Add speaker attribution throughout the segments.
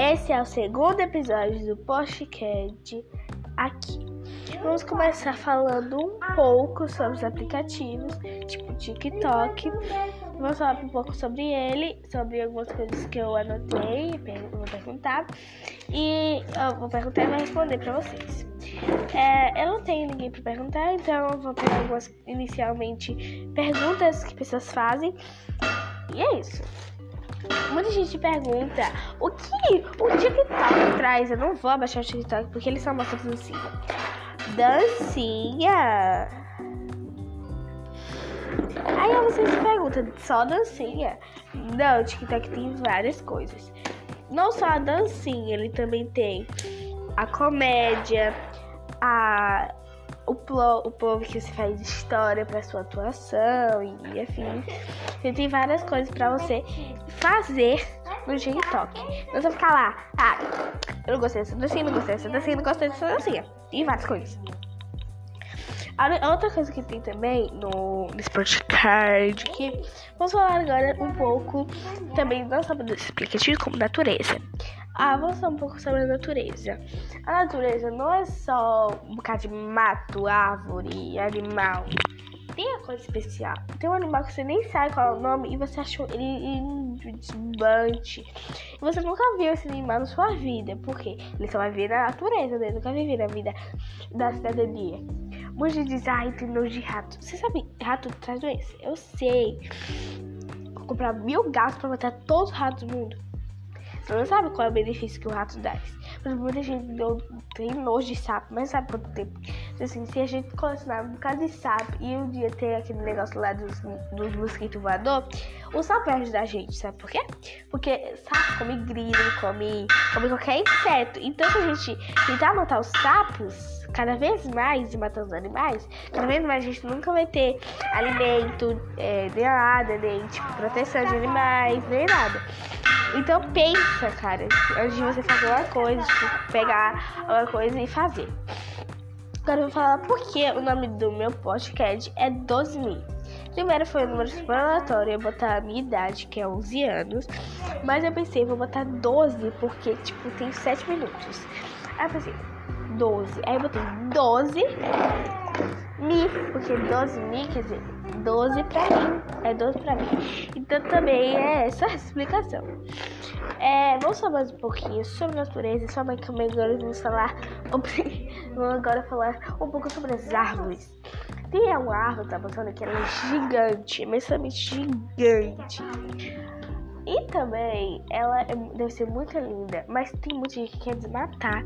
Speaker 1: Esse é o segundo episódio do podcast aqui. Vamos começar falando um pouco sobre os aplicativos, tipo TikTok. Vamos falar um pouco sobre ele, sobre algumas coisas que eu anotei, vou perguntar. E vou perguntar e vou responder pra vocês. É, eu não tenho ninguém para perguntar, então eu vou pegar algumas inicialmente perguntas que pessoas fazem. E é isso. Muita gente pergunta o que o TikTok traz. Eu não vou abaixar o TikTok porque eles só mostram dancinha. Dancinha. Aí vocês se perguntam, só dancinha? Não, o TikTok tem várias coisas. Não só a dancinha, ele também tem a comédia, a o, plo, o povo que você faz história para sua atuação e afim. Você tem várias coisas para você fazer no TikTok. Não você ficar lá, ah, eu não gostei dessa dancinha, não gostei dessa dancinha, não gostei dessa dancinha. E várias coisas. A outra coisa que tem também no, no Card que vamos falar agora um pouco também não só desse aplicativo como natureza. Ah, vamos falar um pouco sobre a natureza. A natureza não é só um bocado de mato, árvore, animal. Tem uma coisa especial. Tem um animal que você nem sabe qual é o nome e você achou ele desbante. E você nunca viu esse animal na sua vida. Por quê? Ele só vai ver na natureza, né? Nunca vive na vida da cidadania. Muita gente diz, ai, tem nojo de rato. Você sabe, rato traz doença? Eu sei. Vou comprar mil gatos pra matar todos os ratos do mundo. Você não sabe qual é o benefício que o rato dá. Mas muita gente tem nojo de sapo, mas sabe quanto tempo? Assim, se a gente colecionar um bocado de sapo e um dia ter aquele negócio lá dos, dos mosquitos voador, o sapo vai ajudar a gente, sabe por quê? Porque sapo come grilo, come, come qualquer inseto. Então, se a gente tentar matar os sapos, cada vez mais e matando os animais, cada vez mais a gente nunca vai ter alimento, é, nem nada, nem tipo, proteção de animais, nem nada. Então pensa, cara, antes de você fazer uma coisa, tipo, pegar uma coisa e fazer. Agora eu vou falar por que o nome do meu podcast é 12 mil. Primeiro foi um número super aleatório, eu ia botar a minha idade, que é 11 anos. Mas eu pensei, vou botar 12, porque, tipo, tem 7 minutos. Aí eu pensei, 12. Aí eu botei 12 mi, porque 12 mi quer dizer 12 pra mim. É 12 pra mim. Então também é essa a explicação. É, vamos falar mais um pouquinho sobre natureza. Só mais que agora vamos falar. Vamos agora falar um pouco sobre as árvores. Tem uma árvore, tá botando que ela é gigante, imensamente gigante. E também ela é, deve ser muito linda, mas tem muita gente que quer desmatar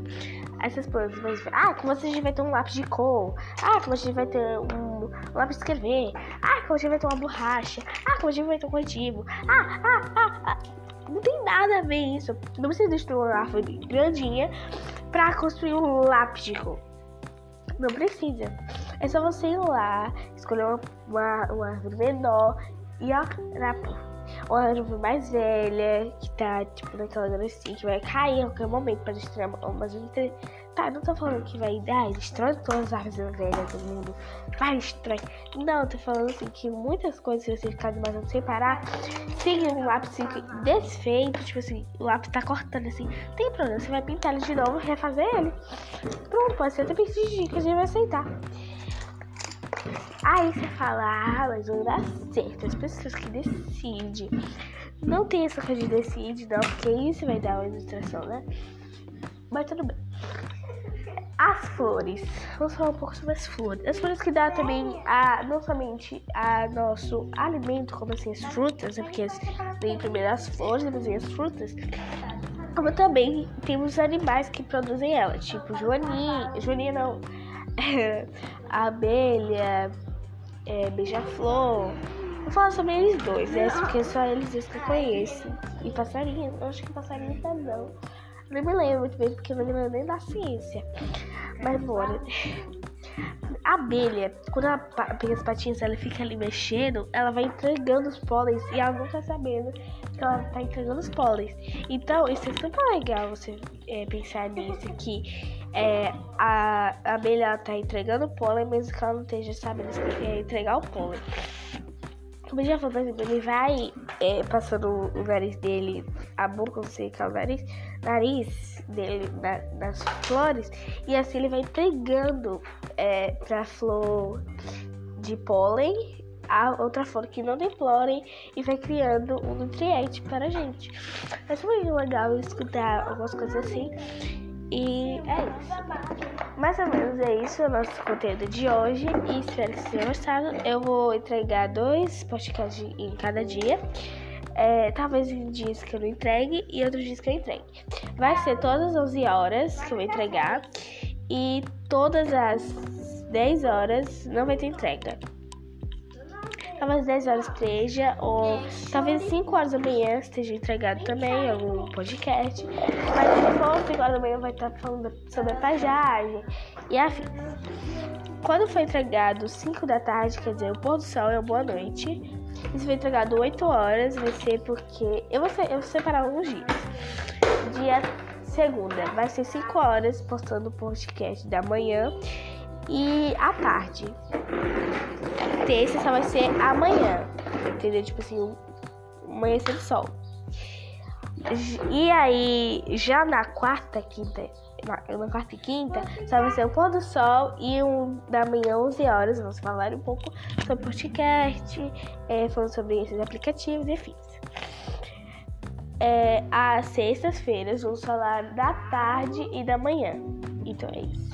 Speaker 1: essas plantas. Mas, ah, como você vai ter um lápis de cor. Ah, como você vai ter um lápis de escrever. Ah, como você vai ter uma borracha. Ah, como você vai ter um corretivo. Ah, ah, ah, ah. Não tem nada a ver isso. Não precisa destruir uma árvore grandinha pra construir um lápis de cor. Não precisa. É só você ir lá, escolher uma, uma, uma árvore menor e ó, uma árvore mais velha, que tá, tipo, naquela gracinha, que vai cair a qualquer momento para destruir mas entre... Tá, não tô falando que vai dar, destrói todas as árvores velhas do mundo. Vai, destrói. Não, tô falando assim que muitas coisas, se você ficar demais sem parar, se um lápis desfeito, tipo assim, o lápis tá cortando assim, tem problema, você vai pintar ele de novo refazer ele. Pronto, pode ser até pedir dicas e vai aceitar. Aí você fala, ah, mas não dá certo. As pessoas que decidem. Não tem essa coisa de decide, não, porque isso vai dar uma ilustração, né? Mas tudo bem. As flores. Vamos falar um pouco sobre as flores. As flores que dá também a não somente a nosso alimento, como assim as frutas, né? Porque vem primeiro as flores, depois vem as frutas. Como também temos animais que produzem ela, tipo joaninha, joaninha não, abelha, é, beija-flor. Vou falar sobre eles dois, né? Porque só eles dois que eu conheço. E passarinho, eu acho que passarinho tá não. Não me lembro muito bem, porque eu não lembro nem da ciência. Mas bora. A abelha, quando ela pega as patinhas, ela fica ali mexendo, ela vai entregando os pólens e ela não tá sabendo que ela tá entregando os pólens. Então, isso é super legal você é, pensar nisso, que é, a, abelha tá entregando pólen, mesmo que ela não esteja sabendo é, entregar o pólen. Como já falei, por exemplo, ele vai é, passando o nariz dele a boca, secar o nariz, nariz dele na, nas flores. E assim ele vai entregando é, pra flor de pólen a outra flor que não tem pólen e vai criando um nutriente para a gente. É super legal escutar algumas coisas assim. E é isso. Mais ou menos é isso o nosso conteúdo de hoje. E espero que vocês tenham gostado. Eu vou entregar dois podcasts em cada dia. É, talvez em dias que eu não entregue e outros dias que eu entregue. Vai ser todas as 11 horas que eu vou entregar. E todas as 10 horas não vai ter entrega talvez 10 horas esteja, ou talvez 5 horas da manhã esteja entregado também algum podcast. Mas for 5 horas da manhã vai estar falando sobre a paisagem e afins. Quando for entregado 5 da tarde, quer dizer, o pôr do sol é uma boa noite. E se for entregado 8 horas, vai ser porque. Eu vou, eu vou separar alguns dias. Dia segunda, vai ser 5 horas postando o podcast da manhã e à tarde terça só vai ser amanhã. Entendeu? Tipo assim, amanhecer do sol. E aí, já na quarta, quinta, na, na, quarta e quinta, só vai ser o pôr do sol e um da manhã, 11 horas. Vamos falar um pouco sobre podcast, é, falando sobre esses aplicativos e fins. É, às sextas-feiras, vamos falar da tarde e da manhã. Então é isso.